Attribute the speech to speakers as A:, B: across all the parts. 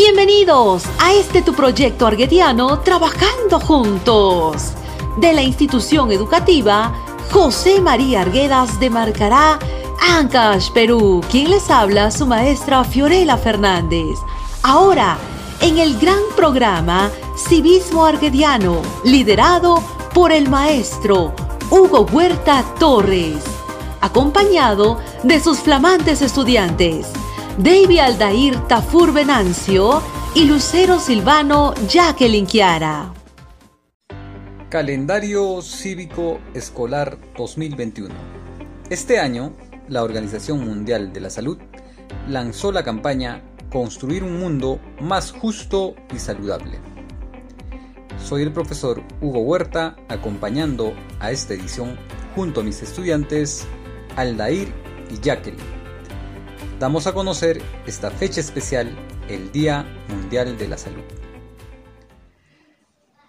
A: Bienvenidos a este tu proyecto arguediano Trabajando Juntos de la institución educativa José María Arguedas de Marcará, Ancash, Perú. Quien les habla, su maestra Fiorella Fernández. Ahora, en el gran programa Civismo Arguediano, liderado por el maestro Hugo Huerta Torres, acompañado de sus flamantes estudiantes, David Aldair Tafur Venancio y Lucero Silvano Jacqueline Chiara.
B: Calendario Cívico Escolar 2021. Este año, la Organización Mundial de la Salud lanzó la campaña Construir un mundo más justo y saludable. Soy el profesor Hugo Huerta acompañando a esta edición junto a mis estudiantes Aldair y Jacqueline. Damos a conocer esta fecha especial, el Día Mundial de la Salud.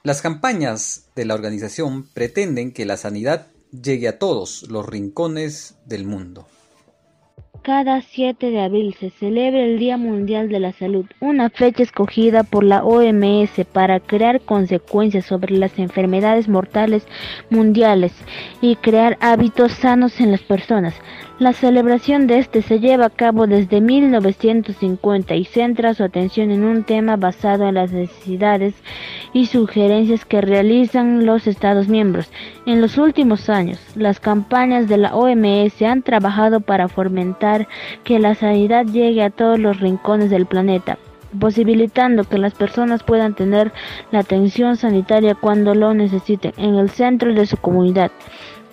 B: Las campañas de la organización pretenden que la sanidad llegue a todos los rincones del mundo.
C: Cada 7 de abril se celebra el Día Mundial de la Salud, una fecha escogida por la OMS para crear consecuencias sobre las enfermedades mortales mundiales y crear hábitos sanos en las personas. La celebración de este se lleva a cabo desde 1950 y centra su atención en un tema basado en las necesidades y sugerencias que realizan los Estados miembros. En los últimos años, las campañas de la OMS han trabajado para fomentar que la sanidad llegue a todos los rincones del planeta posibilitando que las personas puedan tener la atención sanitaria cuando lo necesiten en el centro de su comunidad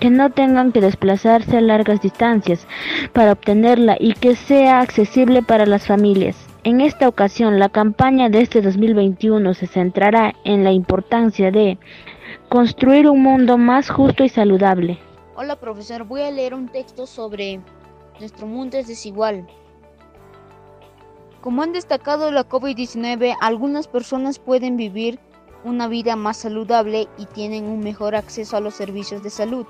C: que no tengan que desplazarse a largas distancias para obtenerla y que sea accesible para las familias. En esta ocasión, la campaña de este 2021 se centrará en la importancia de construir un mundo más justo y saludable.
D: Hola profesor, voy a leer un texto sobre nuestro mundo es desigual. Como han destacado la COVID-19, algunas personas pueden vivir una vida más saludable y tienen un mejor acceso a los servicios de salud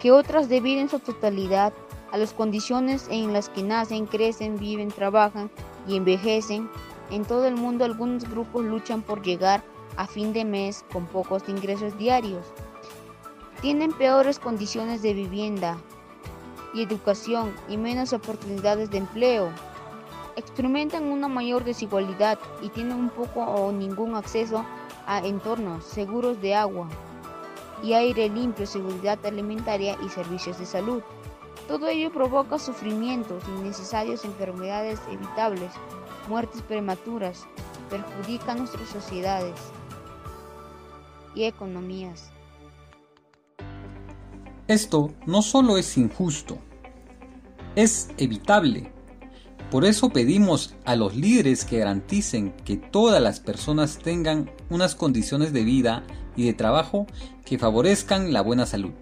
D: que otras debido en su totalidad a las condiciones en las que nacen, crecen, viven, trabajan y envejecen. En todo el mundo algunos grupos luchan por llegar a fin de mes con pocos ingresos diarios. Tienen peores condiciones de vivienda y educación y menos oportunidades de empleo. Experimentan una mayor desigualdad y tienen un poco o ningún acceso a entornos seguros de agua, y aire limpio, seguridad alimentaria y servicios de salud. Todo ello provoca sufrimientos innecesarios, enfermedades evitables, muertes prematuras, perjudica a nuestras sociedades y economías.
B: Esto no solo es injusto, es evitable. Por eso pedimos a los líderes que garanticen que todas las personas tengan unas condiciones de vida y de trabajo que favorezcan la buena salud.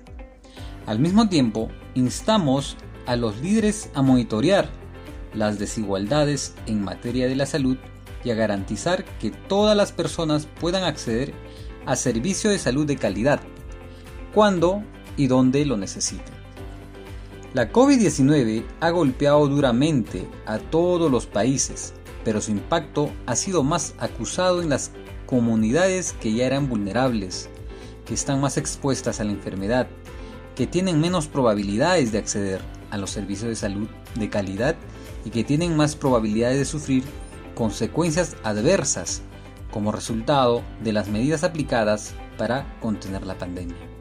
B: Al mismo tiempo, instamos a los líderes a monitorear las desigualdades en materia de la salud y a garantizar que todas las personas puedan acceder a servicio de salud de calidad, cuando y donde lo necesiten. La COVID-19 ha golpeado duramente a todos los países, pero su impacto ha sido más acusado en las comunidades que ya eran vulnerables, que están más expuestas a la enfermedad, que tienen menos probabilidades de acceder a los servicios de salud de calidad y que tienen más probabilidades de sufrir consecuencias adversas como resultado de las medidas aplicadas para contener la pandemia.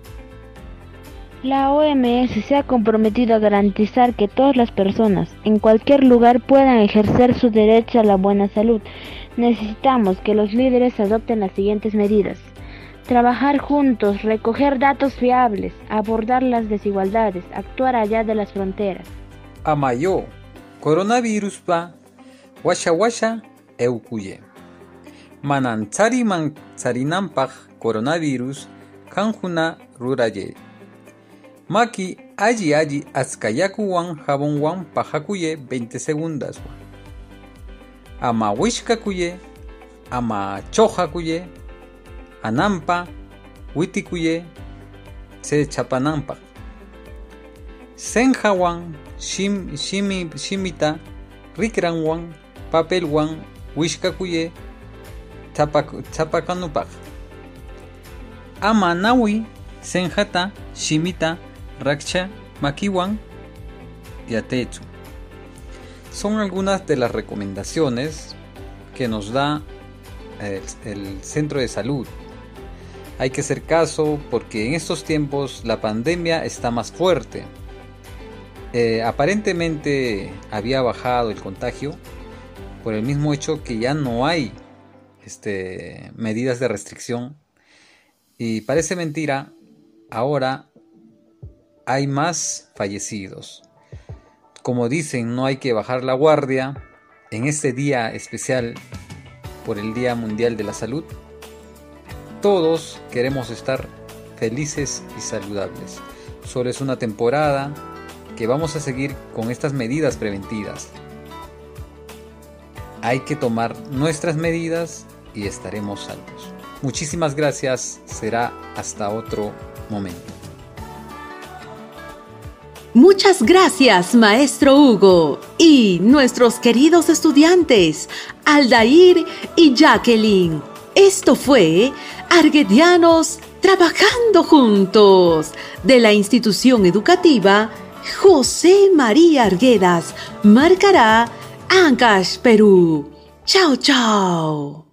C: La OMS se ha comprometido a garantizar que todas las personas en cualquier lugar puedan ejercer su derecho a la buena salud Necesitamos que los líderes adopten las siguientes medidas. Trabajar juntos, recoger datos fiables, abordar las desigualdades, actuar allá de las fronteras.
B: Amayo, coronavirus pa, washa washa, eukuye. Manantzari mantzarinampaj coronavirus, kanjuna ruraye. Maki aji aji askayakuwan jabonwan pajakuye 20 segundos ama wishkakuye, ama chojakuye, anampa, witikuye, se chapanampa. Senjawan, shim, shimi, shimita, rikranwan, papelwan, wishkakuye chapakanupaq. Ama nawi senjata shimita rakcha makiwan yatechu. Son algunas de las recomendaciones que nos da el, el centro de salud hay que hacer caso porque en estos tiempos la pandemia está más fuerte. Eh, aparentemente había bajado el contagio por el mismo hecho que ya no hay este, medidas de restricción. Y parece mentira, ahora hay más fallecidos. Como dicen, no hay que bajar la guardia en este día especial por el Día Mundial de la Salud todos queremos estar felices y saludables. Solo es una temporada que vamos a seguir con estas medidas preventivas. Hay que tomar nuestras medidas y estaremos salvos. Muchísimas gracias, será hasta otro momento.
A: Muchas gracias, maestro Hugo, y nuestros queridos estudiantes, Aldair y Jacqueline. Esto fue Arguedianos trabajando juntos de la institución educativa José María Arguedas marcará Ancash, Perú. Chao, chao.